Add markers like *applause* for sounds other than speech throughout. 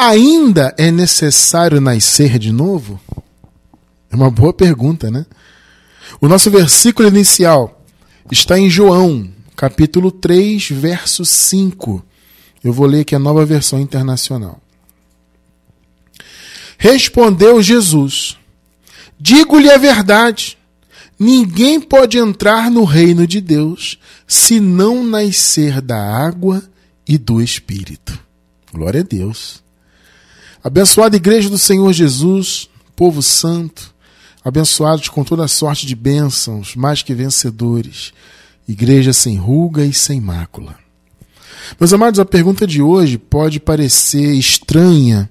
ainda é necessário nascer de novo? É uma boa pergunta, né? O nosso versículo inicial está em João, capítulo 3, verso 5. Eu vou ler aqui a nova versão internacional. Respondeu Jesus: Digo-lhe a verdade. Ninguém pode entrar no reino de Deus se não nascer da água e do Espírito. Glória a Deus. Abençoada Igreja do Senhor Jesus, povo santo, abençoados com toda sorte de bênçãos, mais que vencedores, igreja sem ruga e sem mácula. Meus amados, a pergunta de hoje pode parecer estranha,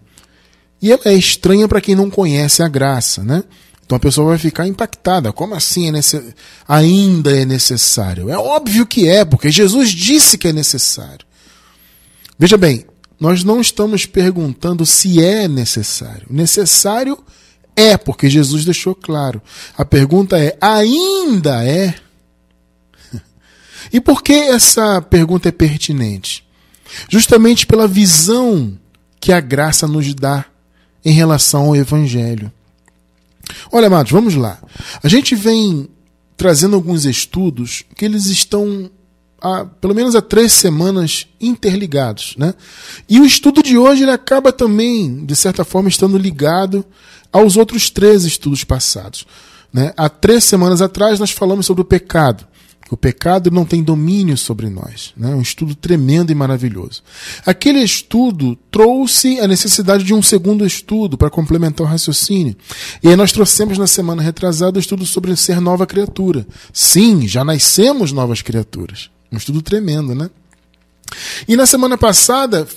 e ela é estranha para quem não conhece a graça, né? Então a pessoa vai ficar impactada. Como assim é necess... ainda é necessário? É óbvio que é, porque Jesus disse que é necessário. Veja bem, nós não estamos perguntando se é necessário. Necessário é, porque Jesus deixou claro. A pergunta é: ainda é? *laughs* E por que essa pergunta é pertinente? Justamente pela visão que a graça nos dá em relação ao Evangelho. Olha, amados, vamos lá. A gente vem trazendo alguns estudos que eles estão há, pelo menos há três semanas interligados, né? E o estudo de hoje ele acaba também, de certa forma, estando ligado aos outros três estudos passados. Né? Há três semanas atrás nós falamos sobre o pecado. O pecado não tem domínio sobre nós. Né? Um estudo tremendo e maravilhoso. Aquele estudo trouxe a necessidade de um segundo estudo para complementar o raciocínio. E aí nós trouxemos na semana retrasada o estudo sobre ser nova criatura. Sim, já nascemos novas criaturas. Um estudo tremendo, né? E na semana passada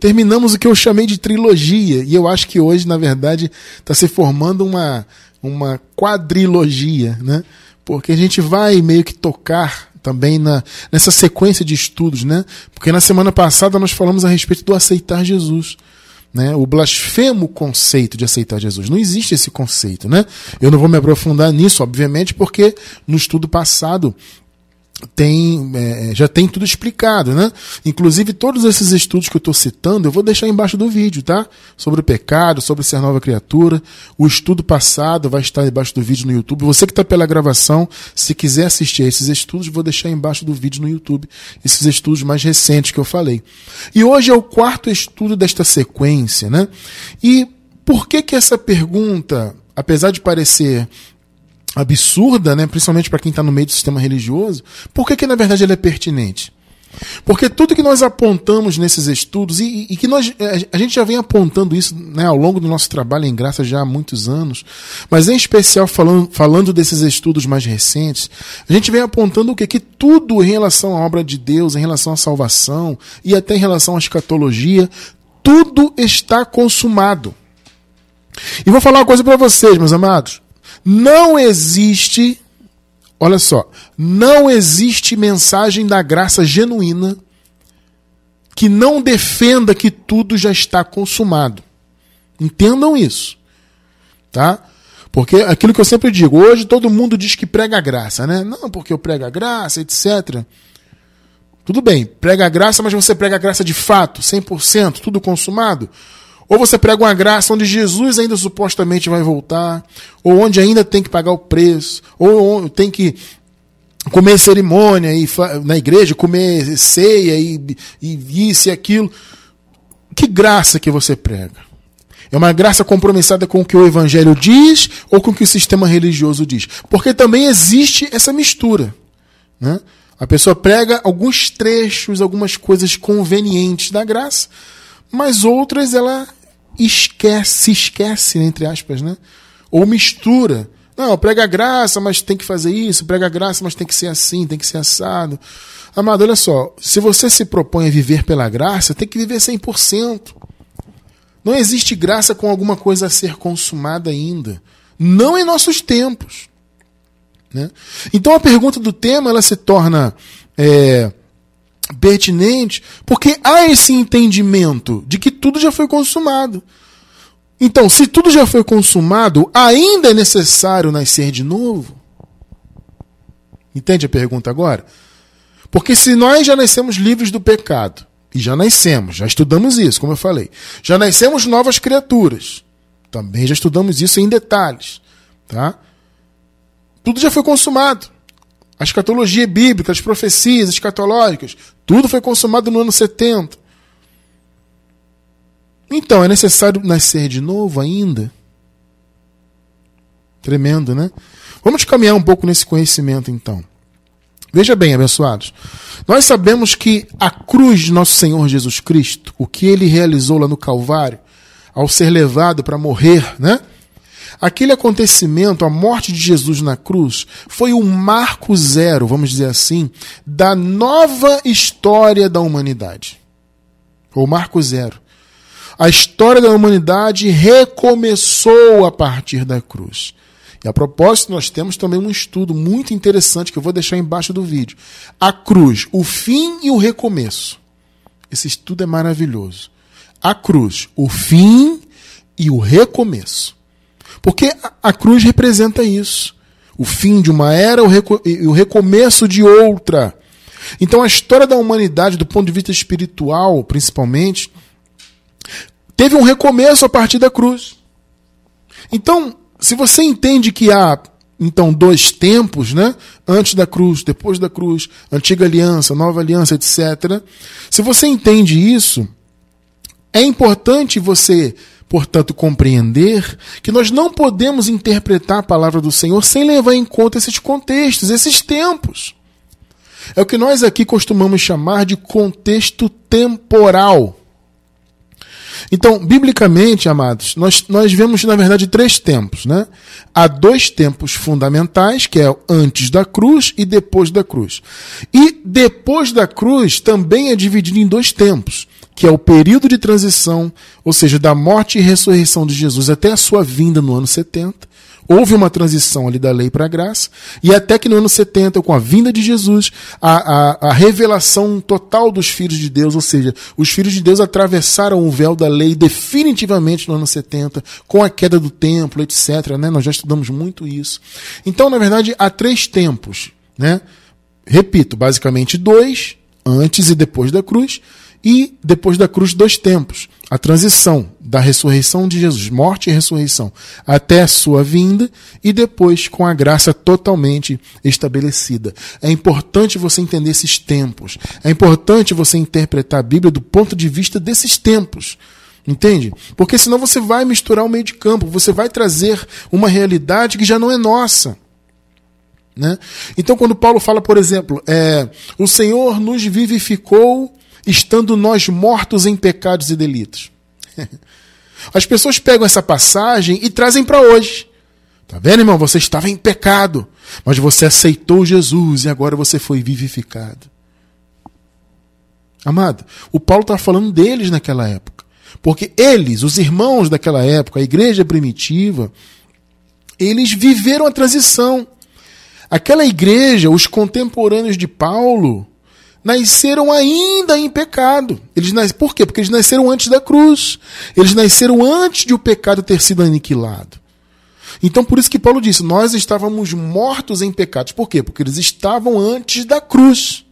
terminamos o que eu chamei de trilogia. E eu acho que hoje, na verdade, está se formando uma, uma quadrilogia, né? porque a gente vai meio que tocar também na, nessa sequência de estudos, né? Porque na semana passada nós falamos a respeito do aceitar Jesus. Né, o blasfemo conceito de aceitar Jesus. Não existe esse conceito, né? Eu não vou me aprofundar nisso, obviamente, porque no estudo passado tem, é, já tem tudo explicado, né? Inclusive todos esses estudos que eu estou citando, eu vou deixar embaixo do vídeo, tá? Sobre o pecado, sobre ser nova criatura. O estudo passado vai estar embaixo do vídeo no YouTube. Você que está pela gravação, se quiser assistir a esses estudos, vou deixar embaixo do vídeo no YouTube esses estudos mais recentes que eu falei. E hoje é o quarto estudo desta sequência, né? E por que que essa pergunta, apesar de parecer absurda, né, principalmente para quem está no meio do sistema religioso, por que, que na verdade ela é pertinente? Porque tudo que nós apontamos nesses estudos, e, e que nós, é, a gente já vem apontando isso né, ao longo do nosso trabalho em graça já há muitos anos, mas em especial falando, falando desses estudos mais recentes, a gente vem apontando o que? Que tudo em relação à obra de Deus, em relação à salvação e até em relação à escatologia, tudo está consumado. E vou falar uma coisa para vocês, meus amados. Não existe, olha só, não existe mensagem da graça genuína que não defenda que tudo já está consumado. Entendam isso. Tá? Porque aquilo que eu sempre digo, hoje todo mundo diz que prega graça, né? Não, porque eu prego a graça, etc. Tudo bem, prega a graça, mas você prega a graça de fato, 100%, tudo consumado? Ou você prega uma graça onde Jesus ainda supostamente vai voltar, ou onde ainda tem que pagar o preço, ou tem que comer cerimônia e, na igreja, comer ceia e, e isso e aquilo. Que graça que você prega? É uma graça compromissada com o que o evangelho diz ou com o que o sistema religioso diz? Porque também existe essa mistura. Né? A pessoa prega alguns trechos, algumas coisas convenientes da graça, mas outras ela esquece, se esquece, entre aspas, né? Ou mistura. Não, prega graça, mas tem que fazer isso, prega graça, mas tem que ser assim, tem que ser assado. Amado, olha só, se você se propõe a viver pela graça, tem que viver 100%. Não existe graça com alguma coisa a ser consumada ainda. Não em nossos tempos. Né? Então a pergunta do tema ela se torna é, pertinente, porque há esse entendimento de que tudo já foi consumado. Então, se tudo já foi consumado, ainda é necessário nascer de novo? Entende a pergunta agora? Porque se nós já nascemos livres do pecado, E já nascemos, já estudamos isso, como eu falei. Já nascemos novas criaturas. Também já estudamos isso em detalhes. Tá? Tudo já foi consumado. A escatologia bíblica, as profecias escatológicas, tudo foi consumado no ano 70. Então, é necessário nascer de novo ainda? Tremendo, né? Vamos caminhar um pouco nesse conhecimento, então. Veja bem, abençoados. Nós sabemos que a cruz de nosso Senhor Jesus Cristo, o que ele realizou lá no Calvário, ao ser levado para morrer, né? Aquele acontecimento, a morte de Jesus na cruz, foi o marco zero, vamos dizer assim, da nova história da humanidade. O marco zero. A história da humanidade recomeçou a partir da cruz. E a propósito, nós temos também um estudo muito interessante que eu vou deixar embaixo do vídeo. A cruz, o fim e o recomeço. Esse estudo é maravilhoso. A cruz, o fim e o recomeço. Porque a, cruz representa isso. O fim de uma era e o recomeço de outra. Então a história da humanidade, do ponto de vista espiritual, principalmente, teve um recomeço a partir da cruz. Então, se você entende que há então dois tempos, né? Antes da cruz, depois da cruz, antiga aliança, nova aliança, etc. Se você entende isso, é importante você portanto, compreender que nós não podemos interpretar a palavra do Senhor sem levar em conta esses contextos, esses tempos. É o que nós aqui costumamos chamar de contexto temporal. Então, biblicamente, amados, nós, nós vemos, na verdade, três tempos. Né? Há dois tempos fundamentais, que é antes da cruz e depois da cruz. E depois da cruz também é dividido em dois tempos que é o período de transição, ou seja, da morte e ressurreição de Jesus até a sua vinda no ano 70. Houve uma transição ali da lei para a graça, e até que no ano 70, com a vinda de Jesus, a, a, a, revelação total dos filhos de Deus, ou seja, os filhos de Deus atravessaram o véu da lei definitivamente no ano 70, com a queda do templo, etc. Né? Nós já estudamos muito isso. Então, na verdade, há três tempos. Né? Repito, basicamente dois, antes e depois da cruz, e depois da cruz, dois tempos. A transição da ressurreição de Jesus, morte e ressurreição, até a sua vinda e depois com a graça totalmente estabelecida. É importante você entender esses tempos. É importante você interpretar a Bíblia do ponto de vista desses tempos. Entende? Porque senão você vai misturar o meio de campo, você vai trazer uma realidade que já não é nossa. Né? Então, quando Paulo fala, por exemplo, é, o Senhor nos vivificou estando nós mortos em pecados e delitos. *laughs* As pessoas pegam essa passagem e trazem para hoje. Tá vendo, irmão? Você estava em pecado, mas você aceitou Jesus e agora você foi vivificado. Amado, o Paulo está falando deles naquela época. Porque eles, os irmãos daquela época, a igreja primitiva, eles viveram a transição. Aquela igreja, os contemporâneos de Paulo, nasceram ainda em pecado. Eles nas... Por quê? Porque eles nasceram antes da cruz. Eles nasceram antes de o pecado ter sido aniquilado. Então, por isso que Paulo disse: Nós estávamos mortos em pecados. Por quê? Porque eles estavam antes da cruz.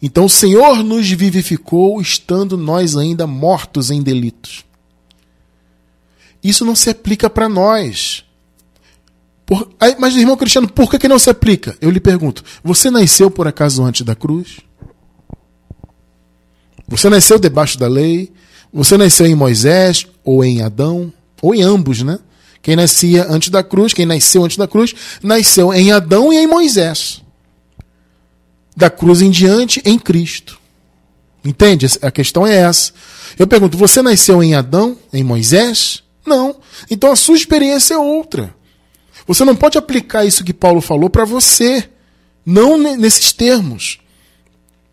Então, o Senhor nos vivificou estando nós ainda mortos em delitos. Isso não se aplica para nós. Por, mas, irmão Cristiano, por que, que não se aplica? Eu lhe pergunto: você nasceu por acaso antes da cruz? Você nasceu debaixo da lei? Você nasceu em Moisés ou em Adão? Ou em ambos, né? Quem nascia antes da cruz, quem nasceu antes da cruz, nasceu em Adão e em Moisés. Da cruz em diante, em Cristo. Entende? A questão é essa. Eu pergunto: você nasceu em Adão, em Moisés? Não. Então a sua experiência é outra. Você não pode aplicar isso que Paulo falou para você, não nesses termos.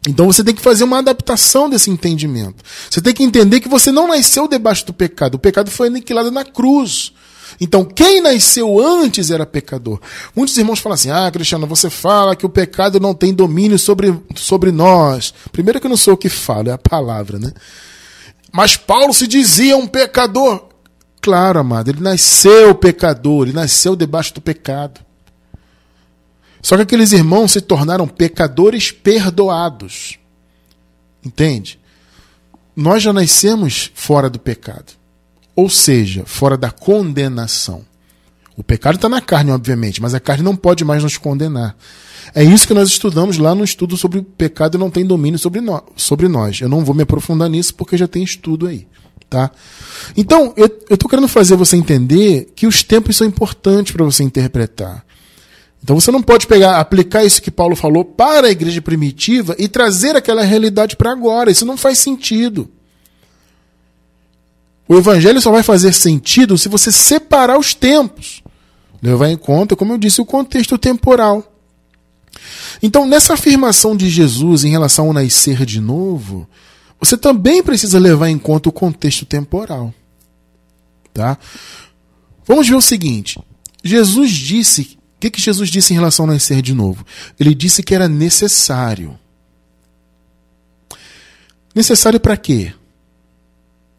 Então você tem que fazer uma adaptação desse entendimento. Você tem que entender que você não nasceu debaixo do pecado. O pecado foi aniquilado na cruz. Então, quem nasceu antes era pecador. Muitos irmãos falam assim: ah, Cristiano, você fala que o pecado não tem domínio sobre, sobre nós. Primeiro, que eu não sou o que falo, é a palavra, né? Mas Paulo se dizia um pecador. Claro, amado, ele nasceu pecador, ele nasceu debaixo do pecado. Só que aqueles irmãos se tornaram pecadores perdoados. Entende? nós já nascemos fora do pecado. Ou seja, fora da condenação. O pecado está na carne, obviamente, mas a carne não pode mais nos condenar. É isso que nós estudamos lá no estudo sobre o pecado não tem domínio sobre, no, sobre nós. Eu não vou me aprofundar nisso porque já tem estudo aí. Tá? Então, eu estou querendo fazer você entender que os tempos são importantes para você interpretar. Então você não pode pegar, aplicar isso que Paulo falou para a igreja primitiva e trazer aquela realidade para agora. Isso não faz sentido. O evangelho só vai fazer sentido se você separar os tempos. Levar em conta, como eu disse, o contexto temporal. Então, nessa afirmação de Jesus em relação ao nascer de novo, você também precisa levar em conta o contexto temporal. Tá? Vamos ver o seguinte: Jesus disse. O que, que Jesus disse em relação ao nascer de novo? Ele disse que era necessário. Necessário para quê?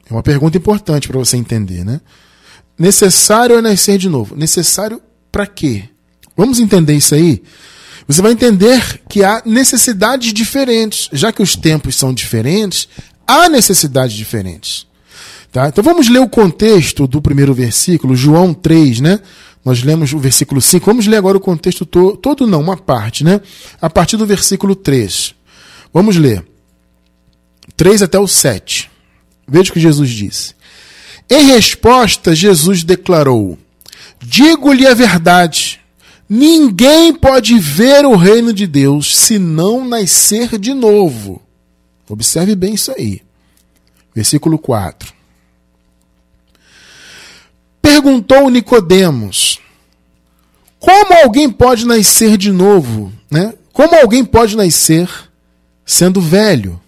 É uma pergunta importante para você entender, né? Necessário é nascer de novo. Necessário para quê? Vamos entender isso aí? Você vai entender que há necessidades diferentes. Já que os tempos são diferentes, há necessidades diferentes. Tá? Então vamos ler o contexto do primeiro versículo, João 3, né? Nós lemos o versículo 5. Vamos ler agora o contexto to todo, não, uma parte, né? A partir do versículo 3. Vamos ler. 3 até o 7. Veja o que Jesus disse. Em resposta, Jesus declarou: Digo-lhe a verdade Ninguém pode ver o reino de Deus se não nascer de novo. Observe bem isso aí. Versículo 4. Perguntou Nicodemos: Como alguém pode nascer de novo, né? Como alguém pode nascer sendo velho?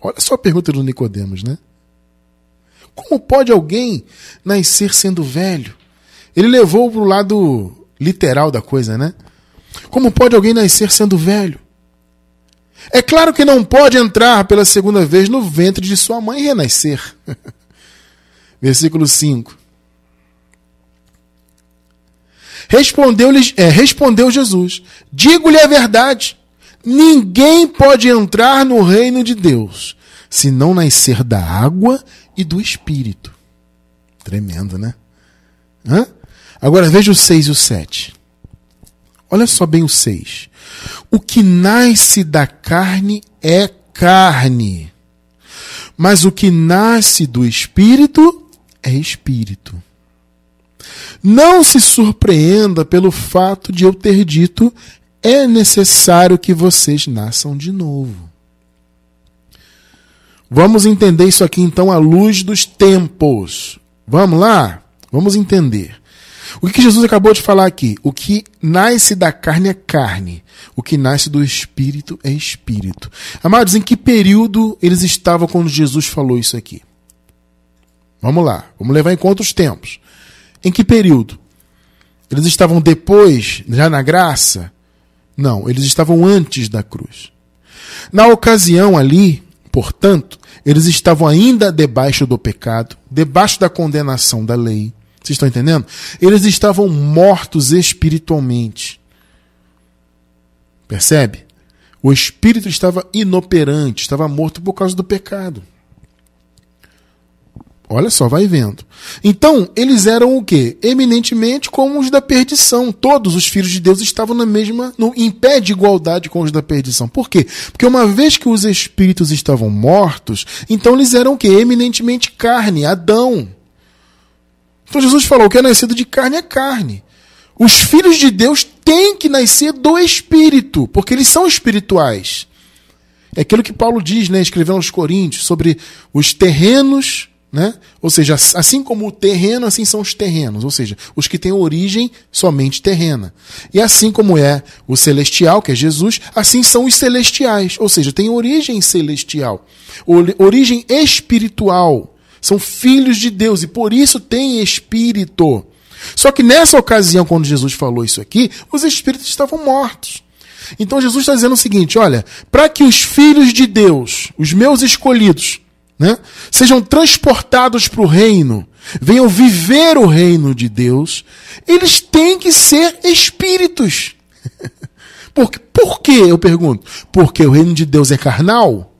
Olha só a pergunta do Nicodemos, né? Como pode alguém nascer sendo velho? Ele levou para o lado literal da coisa, né? Como pode alguém nascer sendo velho? É claro que não pode entrar pela segunda vez no ventre de sua mãe e renascer. *laughs* Versículo 5. respondeu é, respondeu Jesus: Digo-lhe a verdade, ninguém pode entrar no reino de Deus se não nascer da água e do espírito. Tremendo, né? Hã? Agora veja o 6 e o 7. Olha só bem o 6. O que nasce da carne é carne, mas o que nasce do espírito é espírito. Não se surpreenda pelo fato de eu ter dito é necessário que vocês nasçam de novo. Vamos entender isso aqui então à luz dos tempos. Vamos lá? Vamos entender. O que Jesus acabou de falar aqui? O que nasce da carne é carne. O que nasce do espírito é espírito. Amados, em que período eles estavam quando Jesus falou isso aqui? Vamos lá, vamos levar em conta os tempos. Em que período? Eles estavam depois, já na graça? Não, eles estavam antes da cruz. Na ocasião ali, portanto, eles estavam ainda debaixo do pecado, debaixo da condenação da lei. Vocês estão entendendo? Eles estavam mortos espiritualmente. Percebe? O espírito estava inoperante, estava morto por causa do pecado. Olha só, vai vendo. Então, eles eram o quê? Eminentemente como os da perdição. Todos os filhos de Deus estavam na mesma, no, em pé de igualdade com os da perdição. Por quê? Porque uma vez que os espíritos estavam mortos, então eles eram o quê? Eminentemente carne, Adão. Então Jesus falou: o que é nascido de carne é carne. Os filhos de Deus têm que nascer do Espírito, porque eles são espirituais. É aquilo que Paulo diz, né, escrevendo aos Coríntios, sobre os terrenos, né? Ou seja, assim como o terreno, assim são os terrenos, ou seja, os que têm origem somente terrena. E assim como é o celestial, que é Jesus, assim são os celestiais, ou seja, tem origem celestial, origem espiritual são filhos de Deus e por isso têm espírito. Só que nessa ocasião, quando Jesus falou isso aqui, os espíritos estavam mortos. Então Jesus está dizendo o seguinte: olha, para que os filhos de Deus, os meus escolhidos, né, sejam transportados para o reino, venham viver o reino de Deus, eles têm que ser espíritos. *laughs* por, por quê? Eu pergunto. Porque o reino de Deus é carnal?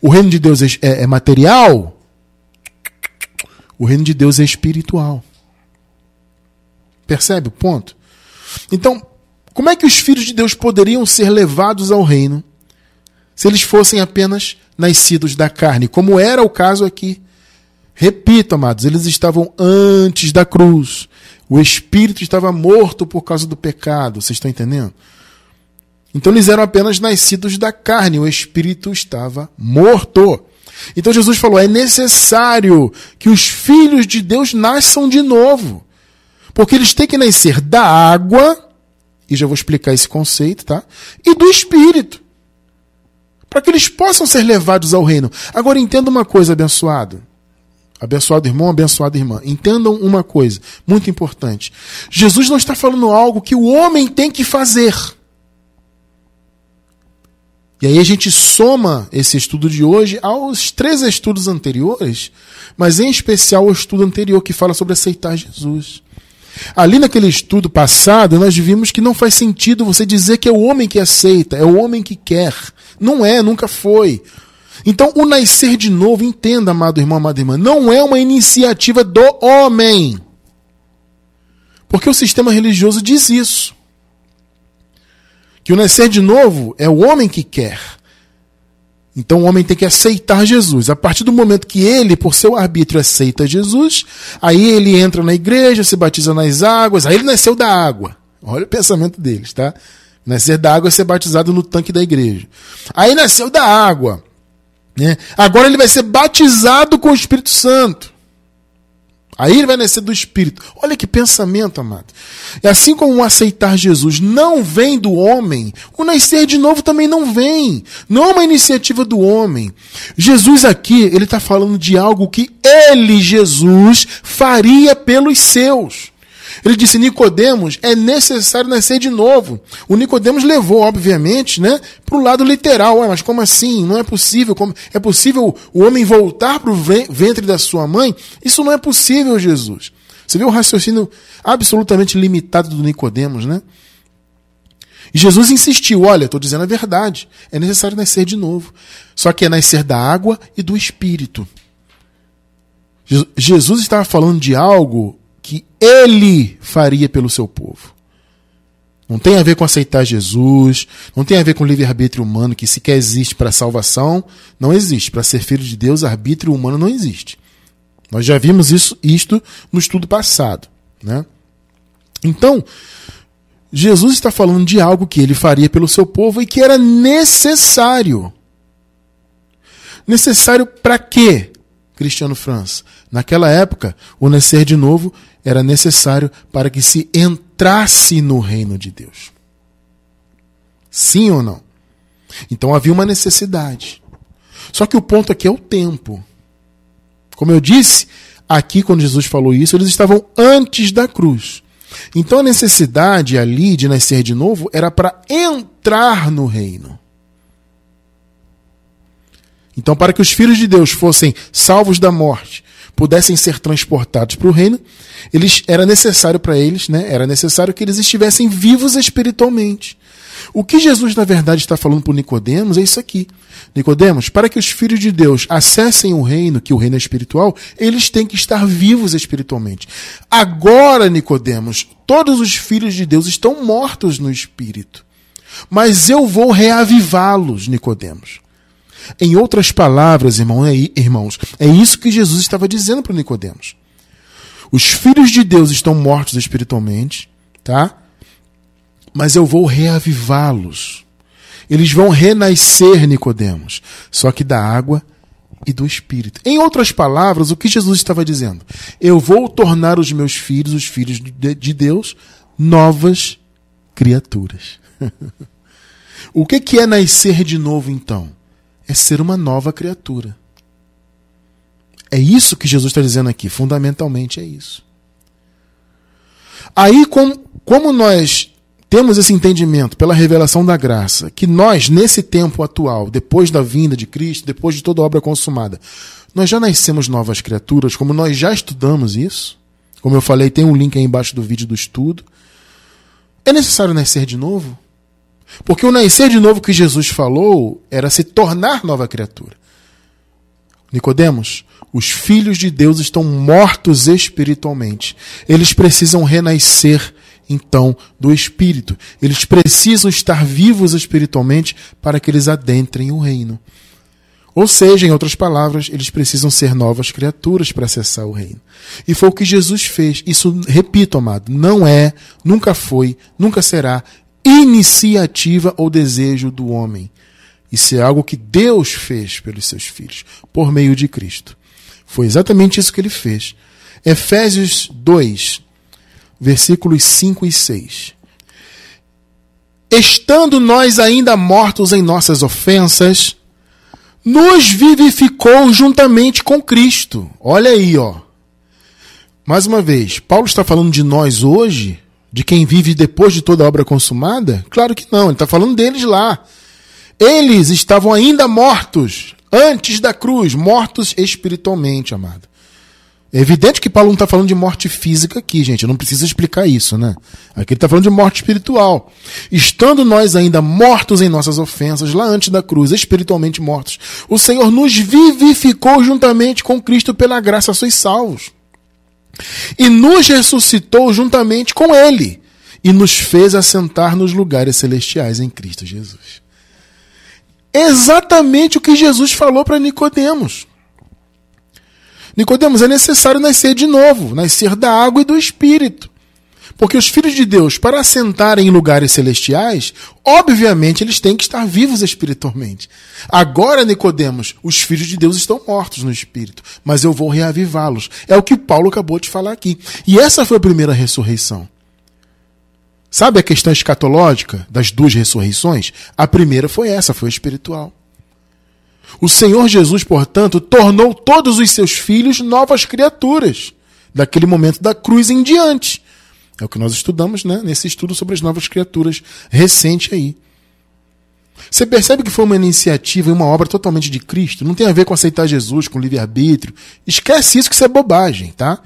o reino de Deus é, é, é material, o reino de Deus é espiritual. Percebe o ponto? Então, como é que os filhos de Deus poderiam ser levados ao reino se eles fossem apenas nascidos da carne, como era o caso aqui? Repito, amados, eles estavam antes da cruz. O espírito estava morto por causa do pecado. Vocês estão entendendo? Então eles eram apenas nascidos da carne, o espírito estava morto. Então Jesus falou: é necessário que os filhos de Deus nasçam de novo. Porque eles têm que nascer da água, e já vou explicar esse conceito, tá? E do espírito. Para que eles possam ser levados ao reino. Agora entenda uma coisa, abençoado. Abençoado irmão, abençoada irmã. Entendam uma coisa muito importante. Jesus não está falando algo que o homem tem que fazer. E aí a gente soma esse estudo de hoje aos três estudos anteriores, mas em especial o estudo anterior que fala sobre aceitar Jesus. Ali naquele estudo passado, nós vimos que não faz sentido você dizer que é o homem que aceita, é o homem que quer. Não é, nunca foi. Então, o nascer de novo, entenda, amado irmão, amada irmã, não é uma iniciativa do homem. Porque o sistema religioso diz isso. Que o nascer de novo é o homem que quer. Então o homem tem que aceitar Jesus. A partir do momento que ele, por seu arbítrio, aceita Jesus, aí ele entra na igreja, se batiza nas águas, aí ele nasceu da água. Olha o pensamento deles, tá? Nascer da água é ser batizado no tanque da igreja. Aí nasceu da água. Né? Agora ele vai ser batizado com o Espírito Santo. Aí ele vai nascer do Espírito. Olha que pensamento, amado. E assim como o aceitar Jesus não vem do homem, o nascer de novo também não vem. Não é uma iniciativa do homem. Jesus aqui, ele está falando de algo que ele, Jesus, faria pelos seus. Ele disse: Nicodemos, é necessário nascer de novo. O Nicodemos levou, obviamente, né, para o lado literal. Mas como assim? Não é possível. Como... É possível o homem voltar para o ventre da sua mãe? Isso não é possível, Jesus. Você vê o raciocínio absolutamente limitado do Nicodemos, né? E Jesus insistiu: olha, estou dizendo a verdade. É necessário nascer de novo. Só que é nascer da água e do espírito. Jesus estava falando de algo que ele faria pelo seu povo. Não tem a ver com aceitar Jesus, não tem a ver com livre-arbítrio humano, que sequer existe para salvação, não existe. Para ser filho de Deus, arbítrio humano não existe. Nós já vimos isso, isto no estudo passado. Né? Então, Jesus está falando de algo que ele faria pelo seu povo e que era necessário. Necessário para quê, Cristiano França? Naquela época, o nascer de novo era necessário para que se entrasse no reino de Deus. Sim ou não? Então havia uma necessidade. Só que o ponto aqui é o tempo. Como eu disse, aqui quando Jesus falou isso, eles estavam antes da cruz. Então a necessidade ali de nascer de novo era para entrar no reino. Então, para que os filhos de Deus fossem salvos da morte, pudessem ser transportados para o reino, eles era necessário para eles, né? Era necessário que eles estivessem vivos espiritualmente. O que Jesus na verdade está falando para Nicodemos é isso aqui. Nicodemos, para que os filhos de Deus acessem o reino, que o reino é espiritual, eles têm que estar vivos espiritualmente. Agora, Nicodemos, todos os filhos de Deus estão mortos no espírito. Mas eu vou reavivá-los, Nicodemos. Em outras palavras, é irmãos, é isso que Jesus estava dizendo para Nicodemos. Os filhos de Deus estão mortos espiritualmente, tá? Mas eu vou reavivá-los. Eles vão renascer, Nicodemos, só que da água e do espírito. Em outras palavras, o que Jesus estava dizendo? Eu vou tornar os meus filhos, os filhos de Deus, novas criaturas. *laughs* o que é nascer de novo então? É ser uma nova criatura. É isso que Jesus está dizendo aqui, fundamentalmente é isso. Aí, como, como nós temos esse entendimento pela revelação da graça, que nós, nesse tempo atual, depois da vinda de Cristo, depois de toda obra consumada, nós já nascemos novas criaturas, como nós já estudamos isso, como eu falei, tem um link aí embaixo do vídeo do estudo. É necessário nascer de novo? Porque o nascer de novo que Jesus falou era se tornar nova criatura. Nicodemos, os filhos de Deus estão mortos espiritualmente. Eles precisam renascer então do espírito. Eles precisam estar vivos espiritualmente para que eles adentrem o reino. Ou seja, em outras palavras, eles precisam ser novas criaturas para acessar o reino. E foi o que Jesus fez. Isso, repito, amado, não é, nunca foi, nunca será iniciativa ou desejo do homem. Isso é algo que Deus fez pelos seus filhos, por meio de Cristo. Foi exatamente isso que ele fez. Efésios 2, versículos 5 e 6. Estando nós ainda mortos em nossas ofensas, nos vivificou juntamente com Cristo. Olha aí, ó. Mais uma vez, Paulo está falando de nós hoje, de quem vive depois de toda a obra consumada? Claro que não, ele está falando deles lá. Eles estavam ainda mortos antes da cruz, mortos espiritualmente, amado. É evidente que Paulo não está falando de morte física aqui, gente. Não preciso explicar isso, né? Aqui ele está falando de morte espiritual. Estando nós ainda mortos em nossas ofensas, lá antes da cruz, espiritualmente mortos, o Senhor nos vivificou juntamente com Cristo pela graça, sois salvos. E nos ressuscitou juntamente com Ele. E nos fez assentar nos lugares celestiais em Cristo Jesus. Exatamente o que Jesus falou para Nicodemos. Nicodemos, é necessário nascer de novo, nascer da água e do espírito. Porque os filhos de Deus, para assentarem em lugares celestiais, obviamente eles têm que estar vivos espiritualmente. Agora, Nicodemos, os filhos de Deus estão mortos no espírito, mas eu vou reavivá-los. É o que Paulo acabou de falar aqui. E essa foi a primeira ressurreição. Sabe a questão escatológica das duas ressurreições? A primeira foi essa, foi espiritual. O Senhor Jesus, portanto, tornou todos os seus filhos novas criaturas, daquele momento da cruz em diante. É o que nós estudamos né, nesse estudo sobre as novas criaturas recente aí. Você percebe que foi uma iniciativa e uma obra totalmente de Cristo? Não tem a ver com aceitar Jesus, com livre-arbítrio. Esquece isso que isso é bobagem, tá?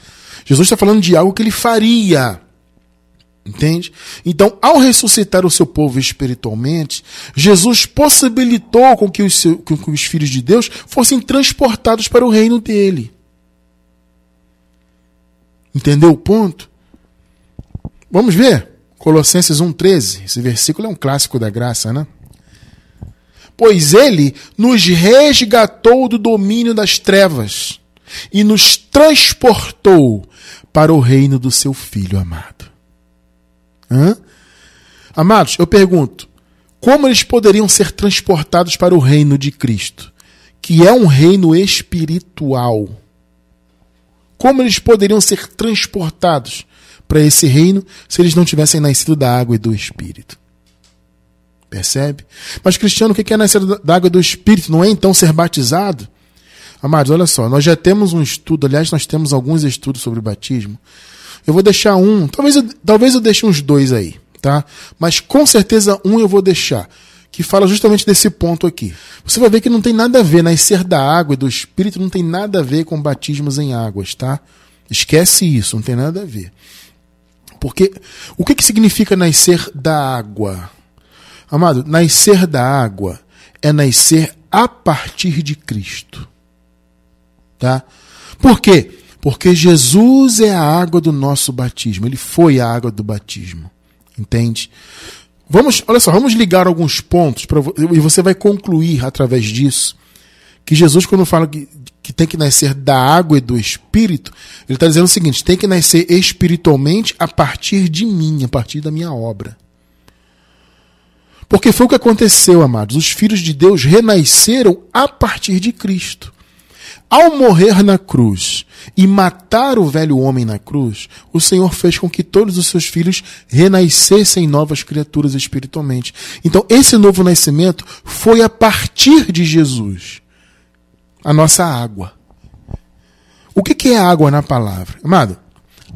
Jesus está falando de algo que ele faria. Entende? Então, ao ressuscitar o seu povo espiritualmente, Jesus possibilitou com que os, seu, com que os filhos de Deus fossem transportados para o reino dele. Entendeu o ponto? Vamos ver. Colossenses 1,13. Esse versículo é um clássico da graça, né? Pois ele nos resgatou do domínio das trevas e nos transportou para o reino do seu Filho amado. Hã? Amados, eu pergunto: como eles poderiam ser transportados para o reino de Cristo, que é um reino espiritual? Como eles poderiam ser transportados para esse reino se eles não tivessem nascido da água e do Espírito? Percebe? Mas, Cristiano, o que é nascer da água e do Espírito? Não é então ser batizado? Amados, olha só, nós já temos um estudo, aliás, nós temos alguns estudos sobre o batismo, eu vou deixar um, talvez eu, talvez eu deixe uns dois aí, tá? Mas com certeza um eu vou deixar, que fala justamente desse ponto aqui. Você vai ver que não tem nada a ver, nascer da água e do Espírito não tem nada a ver com batismos em águas, tá? Esquece isso, não tem nada a ver. Porque o que, que significa nascer da água? Amado, nascer da água é nascer a partir de Cristo. Tá? Por quê? Porque Jesus é a água do nosso batismo. Ele foi a água do batismo. Entende? Vamos, olha só, vamos ligar alguns pontos pra, e você vai concluir através disso que Jesus, quando fala que, que tem que nascer da água e do Espírito, ele está dizendo o seguinte: tem que nascer espiritualmente a partir de mim, a partir da minha obra. Porque foi o que aconteceu, amados. Os filhos de Deus renasceram a partir de Cristo. Ao morrer na cruz e matar o velho homem na cruz, o Senhor fez com que todos os seus filhos renascessem novas criaturas espiritualmente. Então, esse novo nascimento foi a partir de Jesus, a nossa água. O que é água na palavra? Amado,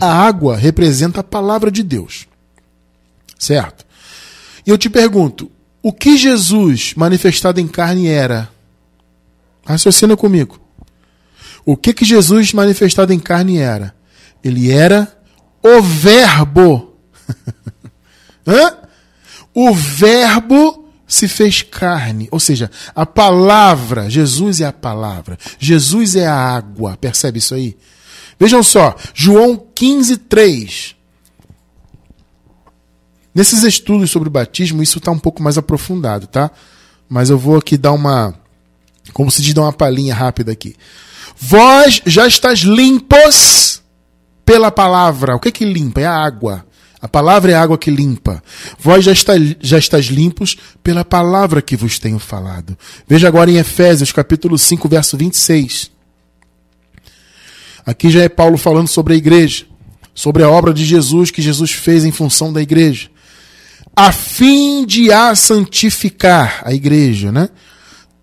a água representa a palavra de Deus. Certo? E eu te pergunto, o que Jesus manifestado em carne era? Raciocina comigo. O que, que Jesus manifestado em carne era? Ele era o Verbo. *laughs* Hã? O Verbo se fez carne, ou seja, a palavra, Jesus é a palavra, Jesus é a água, percebe isso aí? Vejam só, João 15, 3. Nesses estudos sobre o batismo, isso está um pouco mais aprofundado, tá? Mas eu vou aqui dar uma. Como se diz, dar uma palhinha rápida aqui. Vós já estás limpos pela palavra. O que é que limpa? É a água. A palavra é água que limpa. Vós já, está, já estás limpos pela palavra que vos tenho falado. Veja agora em Efésios, capítulo 5, verso 26. Aqui já é Paulo falando sobre a igreja, sobre a obra de Jesus que Jesus fez em função da igreja, a fim de a santificar, a igreja, né?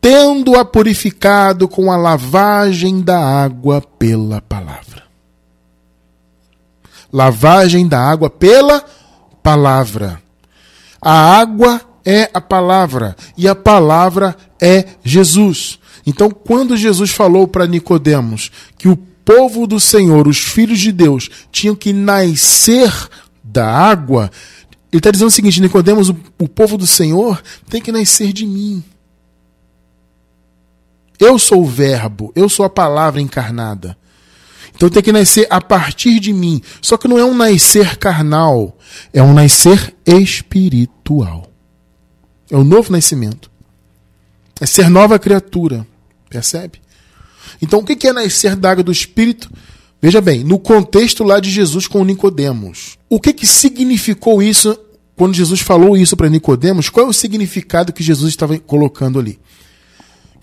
Tendo-a purificado com a lavagem da água pela palavra lavagem da água pela palavra. A água é a palavra e a palavra é Jesus. Então, quando Jesus falou para Nicodemos que o povo do Senhor, os filhos de Deus, tinham que nascer da água, ele está dizendo o seguinte: Nicodemos, o, o povo do Senhor tem que nascer de mim. Eu sou o Verbo, eu sou a palavra encarnada. Então tem que nascer a partir de mim. Só que não é um nascer carnal, é um nascer espiritual. É o novo nascimento. É ser nova criatura. Percebe? Então o que é nascer da água do Espírito? Veja bem, no contexto lá de Jesus com Nicodemos. O que, que significou isso quando Jesus falou isso para Nicodemos? Qual é o significado que Jesus estava colocando ali?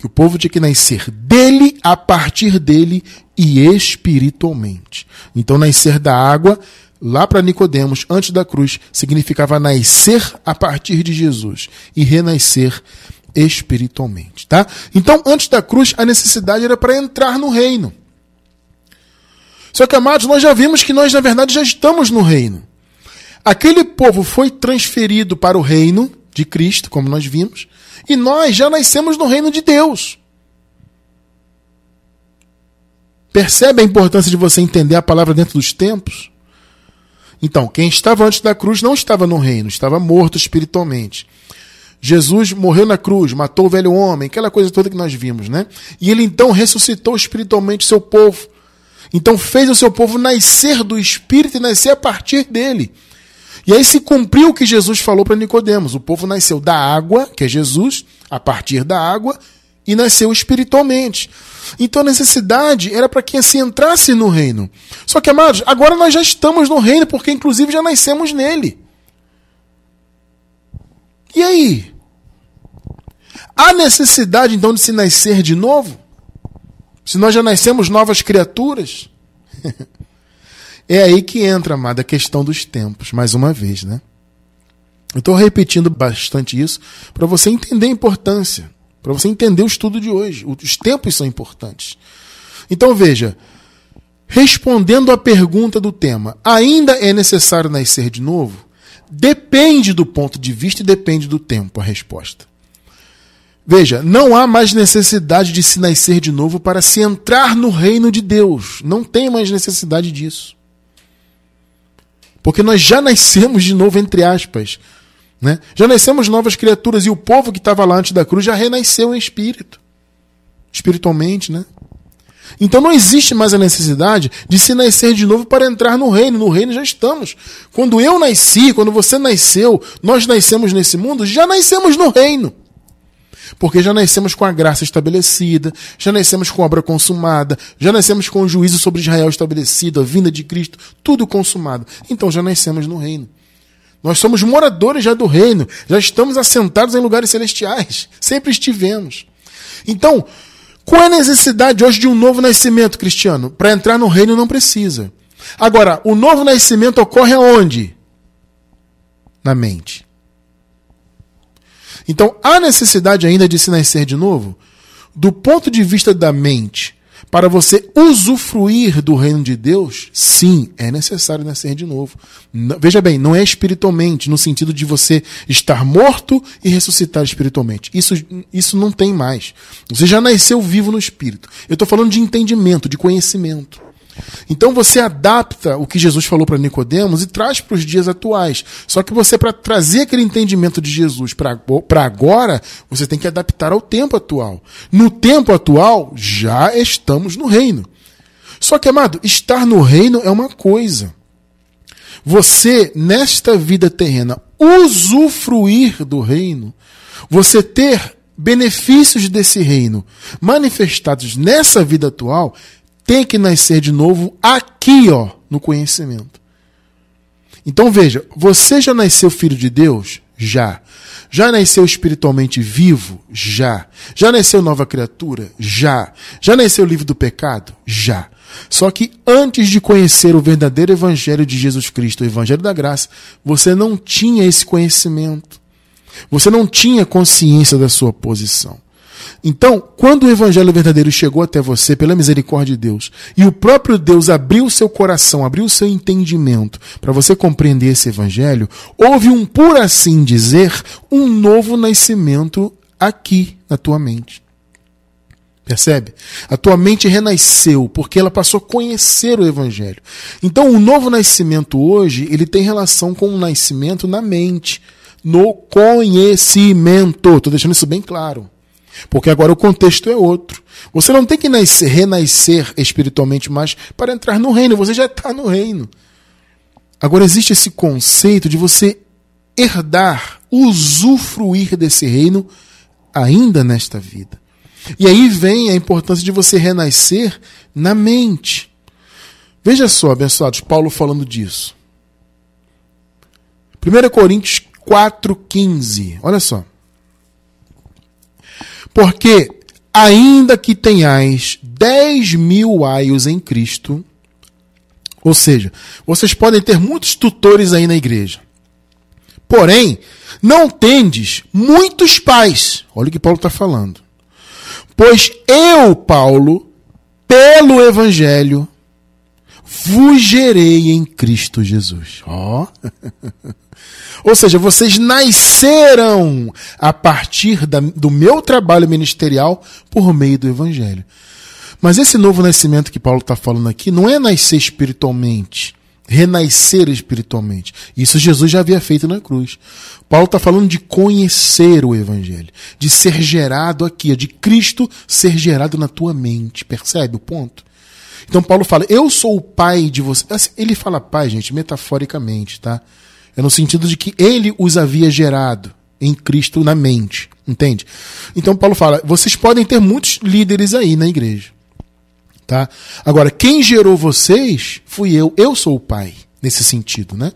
Que o povo tinha que nascer dele, a partir dele e espiritualmente. Então, nascer da água, lá para Nicodemos, antes da cruz, significava nascer a partir de Jesus e renascer espiritualmente, tá? Então, antes da cruz, a necessidade era para entrar no reino. Só que, amados, nós já vimos que nós, na verdade, já estamos no reino. Aquele povo foi transferido para o reino de Cristo, como nós vimos, e nós já nascemos no reino de Deus. Percebe a importância de você entender a palavra dentro dos tempos? Então, quem estava antes da cruz não estava no reino, estava morto espiritualmente. Jesus morreu na cruz, matou o velho homem, aquela coisa toda que nós vimos, né? E ele então ressuscitou espiritualmente seu povo. Então fez o seu povo nascer do espírito e nascer a partir dele. E aí se cumpriu o que Jesus falou para Nicodemos. O povo nasceu da água, que é Jesus, a partir da água, e nasceu espiritualmente. Então a necessidade era para que assim entrasse no reino. Só que, amados, agora nós já estamos no reino, porque inclusive já nascemos nele. E aí? Há necessidade então de se nascer de novo? Se nós já nascemos novas criaturas? *laughs* É aí que entra, amada, a questão dos tempos, mais uma vez, né? Eu estou repetindo bastante isso para você entender a importância, para você entender o estudo de hoje. Os tempos são importantes. Então veja, respondendo à pergunta do tema, ainda é necessário nascer de novo? Depende do ponto de vista e depende do tempo a resposta. Veja, não há mais necessidade de se nascer de novo para se entrar no reino de Deus. Não tem mais necessidade disso. Porque nós já nascemos de novo, entre aspas. Né? Já nascemos novas criaturas e o povo que estava lá antes da cruz já renasceu em espírito. Espiritualmente, né? Então não existe mais a necessidade de se nascer de novo para entrar no reino. No reino já estamos. Quando eu nasci, quando você nasceu, nós nascemos nesse mundo, já nascemos no reino. Porque já nascemos com a graça estabelecida, já nascemos com a obra consumada, já nascemos com o juízo sobre Israel estabelecido, a vinda de Cristo, tudo consumado. Então já nascemos no reino. Nós somos moradores já do reino, já estamos assentados em lugares celestiais, sempre estivemos. Então, qual é a necessidade hoje de um novo nascimento, cristiano? Para entrar no reino não precisa. Agora, o novo nascimento ocorre aonde? Na mente. Então, há necessidade ainda de se nascer de novo? Do ponto de vista da mente, para você usufruir do reino de Deus, sim, é necessário nascer de novo. Veja bem, não é espiritualmente, no sentido de você estar morto e ressuscitar espiritualmente. Isso, isso não tem mais. Você já nasceu vivo no espírito. Eu estou falando de entendimento, de conhecimento. Então você adapta o que Jesus falou para Nicodemos e traz para os dias atuais. Só que você para trazer aquele entendimento de Jesus para agora, você tem que adaptar ao tempo atual. No tempo atual, já estamos no reino. Só que, amado, estar no reino é uma coisa. Você, nesta vida terrena, usufruir do reino, você ter benefícios desse reino manifestados nessa vida atual, tem que nascer de novo aqui, ó, no conhecimento. Então veja, você já nasceu filho de Deus? Já. Já nasceu espiritualmente vivo? Já. Já nasceu nova criatura? Já. Já nasceu livre do pecado? Já. Só que antes de conhecer o verdadeiro evangelho de Jesus Cristo, o evangelho da graça, você não tinha esse conhecimento. Você não tinha consciência da sua posição. Então, quando o evangelho verdadeiro chegou até você pela misericórdia de Deus, e o próprio Deus abriu seu coração, abriu o seu entendimento para você compreender esse evangelho, houve um, por assim dizer, um novo nascimento aqui na tua mente. Percebe? A tua mente renasceu porque ela passou a conhecer o evangelho. Então, o novo nascimento hoje, ele tem relação com o nascimento na mente, no conhecimento. Estou deixando isso bem claro. Porque agora o contexto é outro. Você não tem que nascer, renascer espiritualmente mais para entrar no reino, você já está no reino. Agora existe esse conceito de você herdar, usufruir desse reino ainda nesta vida. E aí vem a importância de você renascer na mente. Veja só, abençoados, Paulo falando disso. 1 Coríntios 4,15. Olha só. Porque, ainda que tenhais 10 mil aios em Cristo, ou seja, vocês podem ter muitos tutores aí na igreja. Porém, não tendes muitos pais. Olha o que Paulo está falando. Pois eu, Paulo, pelo Evangelho, vos em Cristo Jesus. Ó. Oh. *laughs* Ou seja, vocês nasceram a partir da, do meu trabalho ministerial por meio do Evangelho. Mas esse novo nascimento que Paulo está falando aqui não é nascer espiritualmente, renascer espiritualmente. Isso Jesus já havia feito na cruz. Paulo está falando de conhecer o Evangelho, de ser gerado aqui, de Cristo ser gerado na tua mente. Percebe o ponto? Então Paulo fala, eu sou o pai de você. Assim, ele fala pai, gente, metaforicamente, tá? É no sentido de que ele os havia gerado em Cristo na mente. Entende? Então Paulo fala: vocês podem ter muitos líderes aí na igreja. Tá? Agora, quem gerou vocês fui eu. Eu sou o Pai, nesse sentido. Né?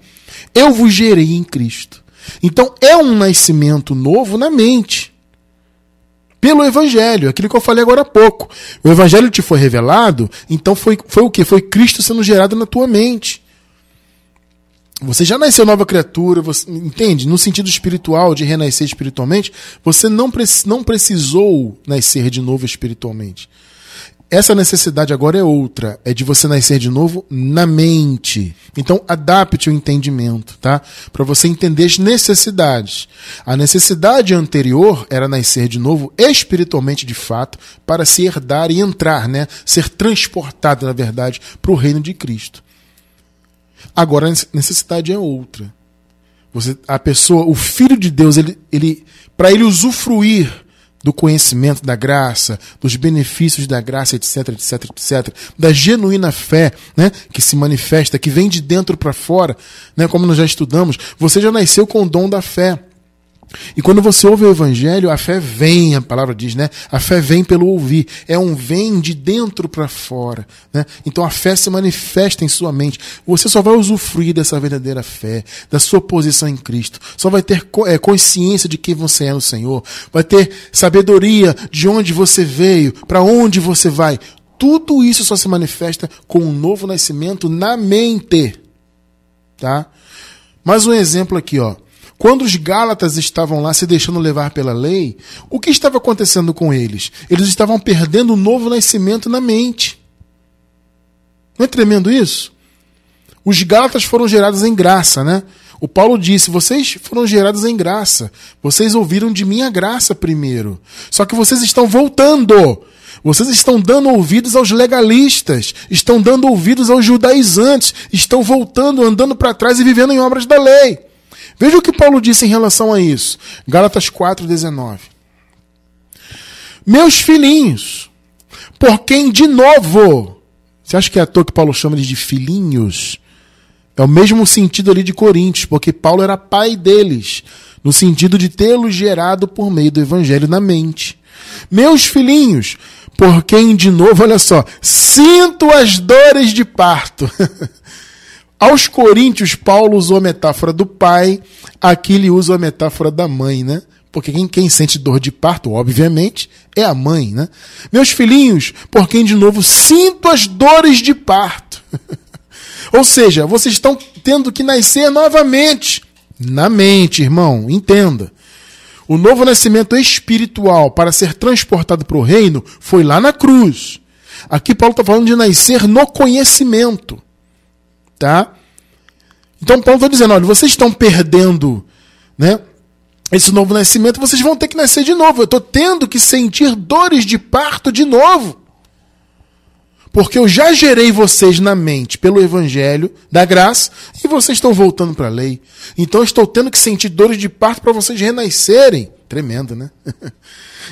Eu vos gerei em Cristo. Então é um nascimento novo na mente. Pelo Evangelho, aquilo que eu falei agora há pouco. O Evangelho te foi revelado, então foi, foi o que? Foi Cristo sendo gerado na tua mente. Você já nasceu nova criatura, você, entende? No sentido espiritual, de renascer espiritualmente, você não, não precisou nascer de novo espiritualmente. Essa necessidade agora é outra, é de você nascer de novo na mente. Então, adapte o entendimento, tá? Para você entender as necessidades. A necessidade anterior era nascer de novo espiritualmente de fato, para se herdar e entrar, né? Ser transportado, na verdade, para o reino de Cristo. Agora a necessidade é outra. Você, a pessoa, o filho de Deus, ele, ele para ele usufruir do conhecimento da graça, dos benefícios da graça, etc, etc, etc, da genuína fé, né, que se manifesta, que vem de dentro para fora, né, como nós já estudamos, você já nasceu com o dom da fé. E quando você ouve o evangelho, a fé vem, a palavra diz, né? A fé vem pelo ouvir. É um vem de dentro para fora, né? Então a fé se manifesta em sua mente. Você só vai usufruir dessa verdadeira fé, da sua posição em Cristo. Só vai ter é, consciência de quem você é no Senhor. Vai ter sabedoria de onde você veio, para onde você vai. Tudo isso só se manifesta com um novo nascimento na mente, tá? Mais um exemplo aqui, ó. Quando os Gálatas estavam lá se deixando levar pela lei, o que estava acontecendo com eles? Eles estavam perdendo o novo nascimento na mente. Não é tremendo isso? Os Gálatas foram gerados em graça, né? O Paulo disse: vocês foram gerados em graça. Vocês ouviram de minha graça primeiro. Só que vocês estão voltando. Vocês estão dando ouvidos aos legalistas, estão dando ouvidos aos judaizantes, estão voltando, andando para trás e vivendo em obras da lei. Veja o que Paulo disse em relação a isso. Gálatas 4:19. Meus filhinhos, por quem de novo, você acha que é à toa que Paulo chama eles de filhinhos? É o mesmo sentido ali de Coríntios, porque Paulo era pai deles, no sentido de tê-los gerado por meio do evangelho na mente. Meus filhinhos, por quem de novo, olha só, sinto as dores de parto. *laughs* Aos Coríntios, Paulo usou a metáfora do pai, aqui ele usa a metáfora da mãe, né? Porque quem, quem sente dor de parto, obviamente, é a mãe, né? Meus filhinhos, por quem de novo sinto as dores de parto. *laughs* Ou seja, vocês estão tendo que nascer novamente. Na mente, irmão, entenda. O novo nascimento espiritual para ser transportado para o reino foi lá na cruz. Aqui Paulo está falando de nascer no conhecimento. Tá? Então Paulo está dizendo: olha, vocês estão perdendo né, esse novo nascimento, vocês vão ter que nascer de novo. Eu estou tendo que sentir dores de parto de novo. Porque eu já gerei vocês na mente pelo evangelho da graça e vocês estão voltando para a lei. Então eu estou tendo que sentir dores de parto para vocês renascerem. Tremendo, né? *laughs*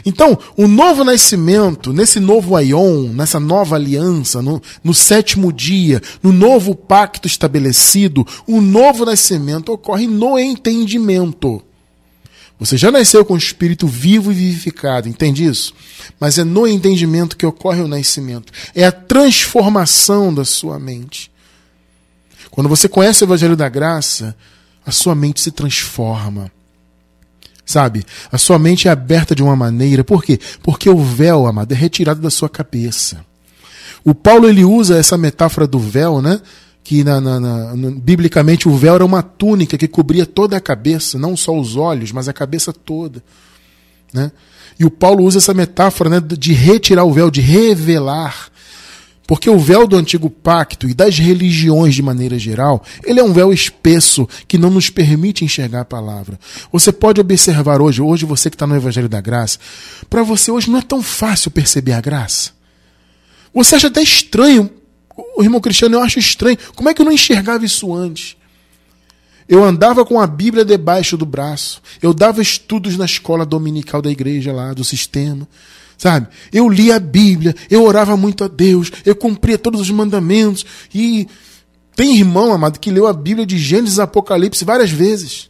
Então, o novo nascimento, nesse novo aion, nessa nova aliança, no, no, sétimo dia, no novo pacto estabelecido, o novo nascimento ocorre no entendimento. Você já nasceu com o espírito vivo e vivificado, entende isso? Mas é no entendimento que ocorre o nascimento. É a transformação da sua mente. Quando você conhece o Evangelho da Graça, a sua mente se transforma. Sabe? A sua mente é aberta de uma maneira. Por quê? Porque o véu, amado, é retirado da sua cabeça. O Paulo ele usa essa metáfora do véu, né? que na, na, na, biblicamente o véu era uma túnica que cobria toda a cabeça, não só os olhos, mas a cabeça toda. Né? E o Paulo usa essa metáfora né, de retirar o véu, de revelar. Porque o véu do antigo pacto e das religiões de maneira geral, ele é um véu espesso que não nos permite enxergar a palavra. Você pode observar hoje, hoje você que está no Evangelho da Graça, para você hoje não é tão fácil perceber a graça. Você acha até estranho o irmão Cristiano, eu acho estranho. Como é que eu não enxergava isso antes? Eu andava com a Bíblia debaixo do braço. Eu dava estudos na escola dominical da igreja lá, do sistema. Sabe? Eu lia a Bíblia, eu orava muito a Deus, eu cumpria todos os mandamentos. E tem irmão, amado, que leu a Bíblia de Gênesis e Apocalipse várias vezes.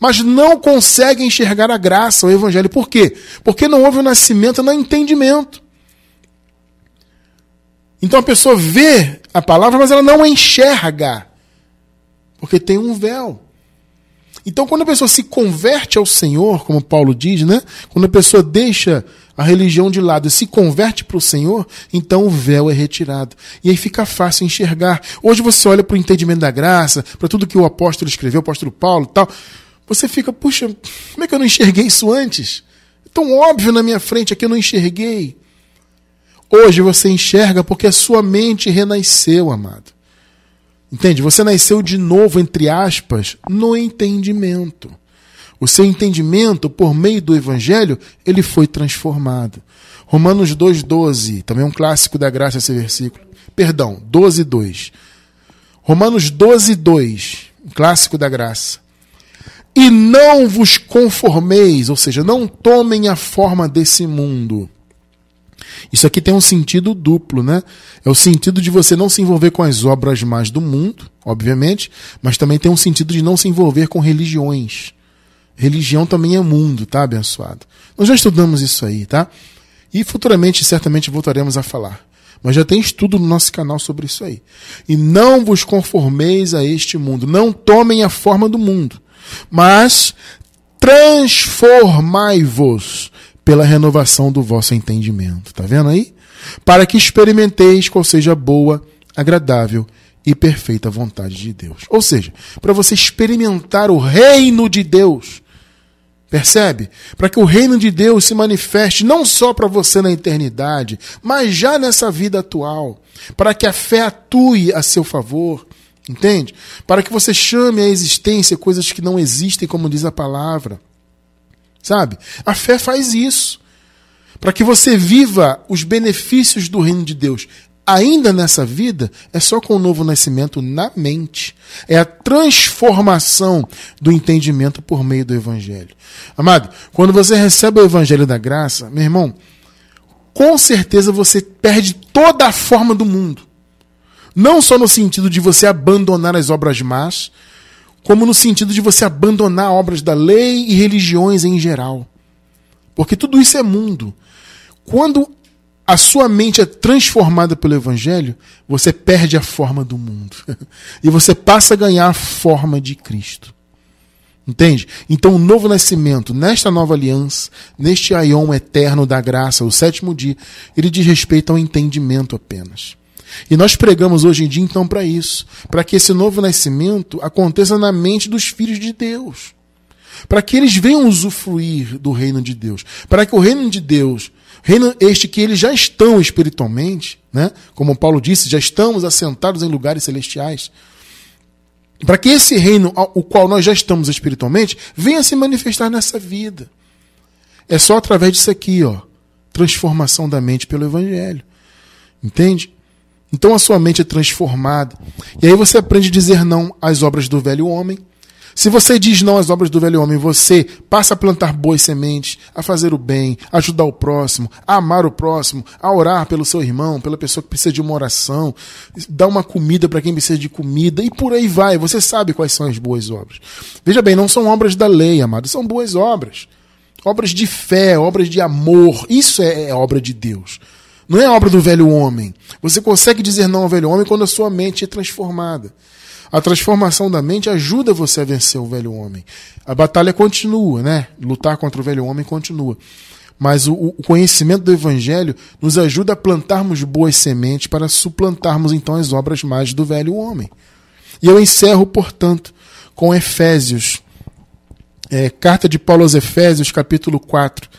Mas não consegue enxergar a graça, o Evangelho. Por quê? Porque não houve o nascimento no entendimento. Então a pessoa vê a palavra, mas ela não enxerga. Porque tem um véu. Então, quando a pessoa se converte ao Senhor, como Paulo diz, né? Quando a pessoa deixa a religião de lado e se converte para o Senhor, então o véu é retirado. E aí fica fácil enxergar. Hoje você olha para o entendimento da graça, para tudo que o apóstolo escreveu, o apóstolo Paulo e tal. Você fica, puxa, como é que eu não enxerguei isso antes? É tão óbvio na minha frente aqui, eu não enxerguei. Hoje você enxerga porque a sua mente renasceu, amado. Entende? Você nasceu de novo, entre aspas, no entendimento. O seu entendimento, por meio do Evangelho, ele foi transformado. Romanos 2,12, também um clássico da graça esse versículo. Perdão, 12,2. Romanos 12,2, um clássico da graça. E não vos conformeis, ou seja, não tomem a forma desse mundo isso aqui tem um sentido duplo, né? É o sentido de você não se envolver com as obras mais do mundo, obviamente, mas também tem um sentido de não se envolver com religiões. Religião também é mundo, tá, abençoado? Nós já estudamos isso aí, tá? E futuramente, certamente, voltaremos a falar. Mas já tem estudo no nosso canal sobre isso aí. E não vos conformeis a este mundo. Não tomem a forma do mundo. Mas transformai-vos pela renovação do vosso entendimento. Tá vendo aí? Para que experimenteis qual seja a boa, agradável e perfeita vontade de Deus. Ou seja, para você experimentar o reino de Deus. Percebe? Para que o reino de Deus se manifeste não só para você na eternidade, mas já nessa vida atual. Para que a fé atue a seu favor. Entende? Para que você chame à existência coisas que não existem, como diz a palavra. Sabe? A fé faz isso. para que você viva os benefícios do reino de Deus ainda nessa vida, é só com o novo nascimento na mente. É a transformação do entendimento por meio do evangelho. Amado, quando você recebe o evangelho da graça, meu irmão, com certeza você perde toda a forma do mundo. Não só no sentido de você abandonar as obras más, como no sentido de você abandonar obras da lei e religiões em geral. Porque tudo isso é mundo. Quando a sua mente é transformada pelo Evangelho, você perde a forma do mundo. *laughs* e você passa a ganhar a forma de Cristo. Entende? Então, o novo nascimento, nesta nova aliança, neste aion eterno da graça, o sétimo dia, ele diz respeito ao entendimento apenas. E nós pregamos hoje em dia, então, para isso. Para que esse novo nascimento aconteça na mente dos filhos de Deus para que eles venham usufruir do reino de Deus, para que o reino de Deus, reino este que eles já estão espiritualmente, né? Como Paulo disse, já estamos assentados em lugares celestiais. Para que esse reino, o qual nós já estamos espiritualmente, venha se manifestar nessa vida. É só através disso aqui, ó, transformação da mente pelo evangelho. Entende? Então a sua mente é transformada. E aí você aprende a dizer não às obras do velho homem se você diz não às obras do velho homem, você passa a plantar boas sementes, a fazer o bem, ajudar o próximo, a amar o próximo, a orar pelo seu irmão, pela pessoa que precisa de uma oração, dar uma comida para quem precisa de comida e por aí vai. Você sabe quais são as boas obras. Veja bem, não são obras da lei, amado, são boas obras. Obras de fé, obras de amor. Isso é, é obra de Deus. Não é obra do velho homem. Você consegue dizer não ao velho homem quando a sua mente é transformada. A transformação da mente ajuda você a vencer o velho homem. A batalha continua, né? Lutar contra o velho homem continua. Mas o, o conhecimento do Evangelho nos ajuda a plantarmos boas sementes para suplantarmos então as obras mais do velho homem. E eu encerro, portanto, com Efésios, é, carta de Paulo aos Efésios, capítulo 4,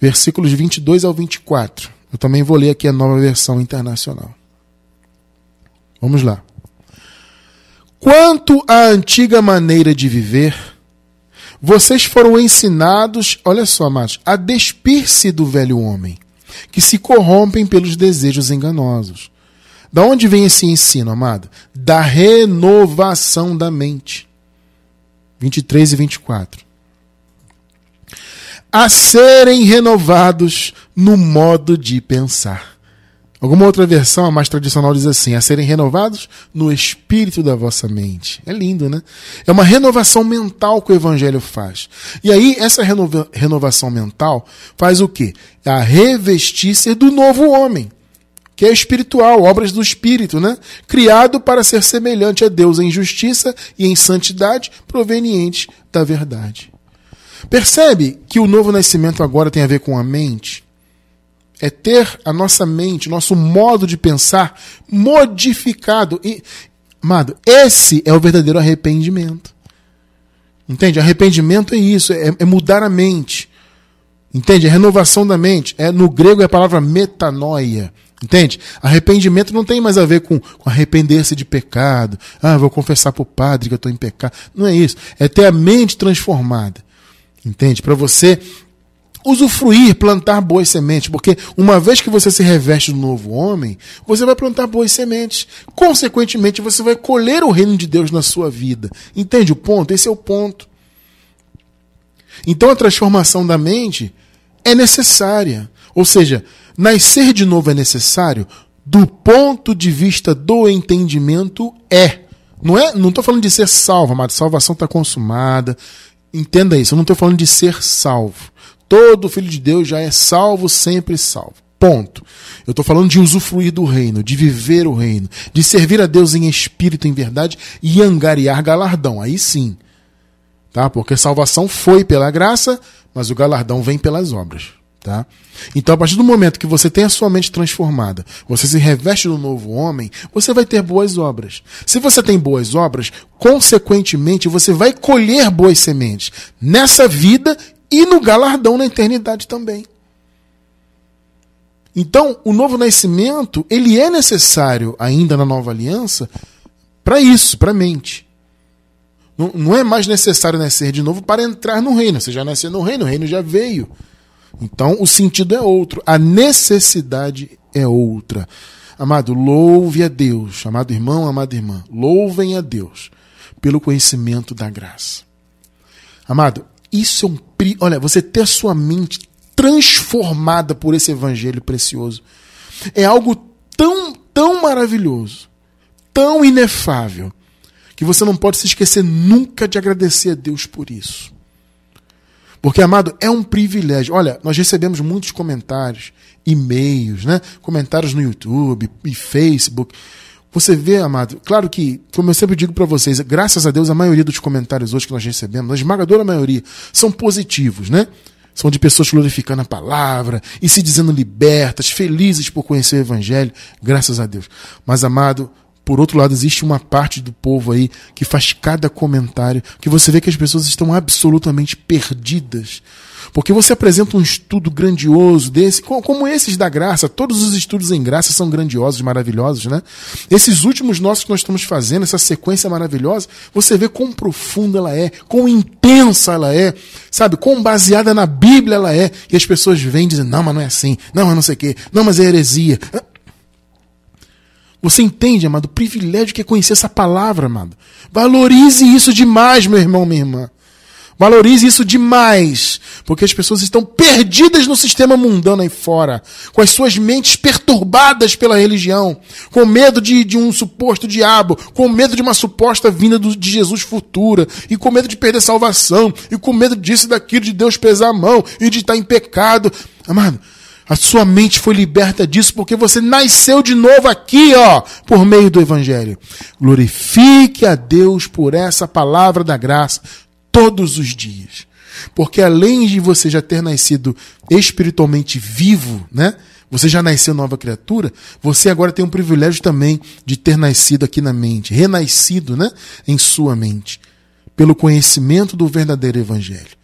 versículos 22 ao 24. Eu também vou ler aqui a nova versão internacional. Vamos lá. Quanto à antiga maneira de viver, vocês foram ensinados, olha só, amados, a despir-se do velho homem, que se corrompem pelos desejos enganosos. Da onde vem esse ensino, amado? Da renovação da mente. 23 e 24. A serem renovados no modo de pensar Alguma outra versão, a mais tradicional, diz assim: a serem renovados no espírito da vossa mente. É lindo, né? É uma renovação mental que o evangelho faz. E aí, essa renova renovação mental faz o quê? A revestir-se do novo homem, que é espiritual, obras do espírito, né? Criado para ser semelhante a Deus em justiça e em santidade provenientes da verdade. Percebe que o novo nascimento agora tem a ver com a mente? É ter a nossa mente, nosso modo de pensar modificado. E, amado, esse é o verdadeiro arrependimento. Entende? Arrependimento é isso, é, é mudar a mente. Entende? A renovação da mente. É, no grego é a palavra metanoia. Entende? Arrependimento não tem mais a ver com, com arrepender-se de pecado. Ah, vou confessar para o padre que eu estou em pecado. Não é isso. É ter a mente transformada. Entende? Para você usufruir, plantar boas sementes, porque uma vez que você se reveste do novo homem, você vai plantar boas sementes. Consequentemente, você vai colher o reino de Deus na sua vida. Entende o ponto? Esse é o ponto. Então a transformação da mente é necessária. Ou seja, nascer de novo é necessário do ponto de vista do entendimento é. Não é, não estou falando de ser salvo, mas salvação está consumada. Entenda isso, eu não estou falando de ser salvo. Todo filho de Deus já é salvo, sempre salvo. Ponto. Eu estou falando de usufruir do reino, de viver o reino, de servir a Deus em espírito, em verdade e angariar galardão. Aí sim. Tá? Porque salvação foi pela graça, mas o galardão vem pelas obras. Tá? Então, a partir do momento que você tem a sua mente transformada, você se reveste do novo homem, você vai ter boas obras. Se você tem boas obras, consequentemente você vai colher boas sementes nessa vida e no galardão na eternidade também. Então, o novo nascimento, ele é necessário ainda na nova aliança para isso, para a mente. Não, não é mais necessário nascer de novo para entrar no reino. Você já nasceu no reino, o reino já veio. Então o sentido é outro, a necessidade é outra. Amado, louve a Deus, amado irmão, amada irmã, louvem a Deus pelo conhecimento da graça. Amado, isso é um. Olha, você ter sua mente transformada por esse evangelho precioso é algo tão, tão maravilhoso, tão inefável, que você não pode se esquecer nunca de agradecer a Deus por isso. Porque, amado, é um privilégio. Olha, nós recebemos muitos comentários, e-mails, né? Comentários no YouTube e Facebook. Você vê, amado, claro que, como eu sempre digo para vocês, graças a Deus, a maioria dos comentários hoje que nós recebemos, a esmagadora maioria, são positivos, né? São de pessoas glorificando a palavra e se dizendo libertas, felizes por conhecer o Evangelho, graças a Deus. Mas, amado, por outro lado, existe uma parte do povo aí que faz cada comentário que você vê que as pessoas estão absolutamente perdidas porque você apresenta um estudo grandioso desse, como esses da graça, todos os estudos em graça são grandiosos, maravilhosos, né? Esses últimos nossos que nós estamos fazendo, essa sequência maravilhosa, você vê quão profunda ela é, quão intensa ela é, sabe? Quão baseada na Bíblia ela é. E as pessoas vêm dizendo, não, mas não é assim, não, mas não sei o quê, não, mas é heresia. Você entende, amado, o privilégio que é conhecer essa palavra, amado. Valorize isso demais, meu irmão, minha irmã. Valorize isso demais, porque as pessoas estão perdidas no sistema mundano aí fora, com as suas mentes perturbadas pela religião, com medo de, de um suposto diabo, com medo de uma suposta vinda do, de Jesus futura, e com medo de perder salvação, e com medo disso e daquilo, de Deus pesar a mão e de estar em pecado. Amado, a sua mente foi liberta disso porque você nasceu de novo aqui, ó, por meio do Evangelho. Glorifique a Deus por essa palavra da graça todos os dias. Porque além de você já ter nascido espiritualmente vivo, né? Você já nasceu nova criatura, você agora tem o privilégio também de ter nascido aqui na mente, renascido, né, em sua mente, pelo conhecimento do verdadeiro evangelho.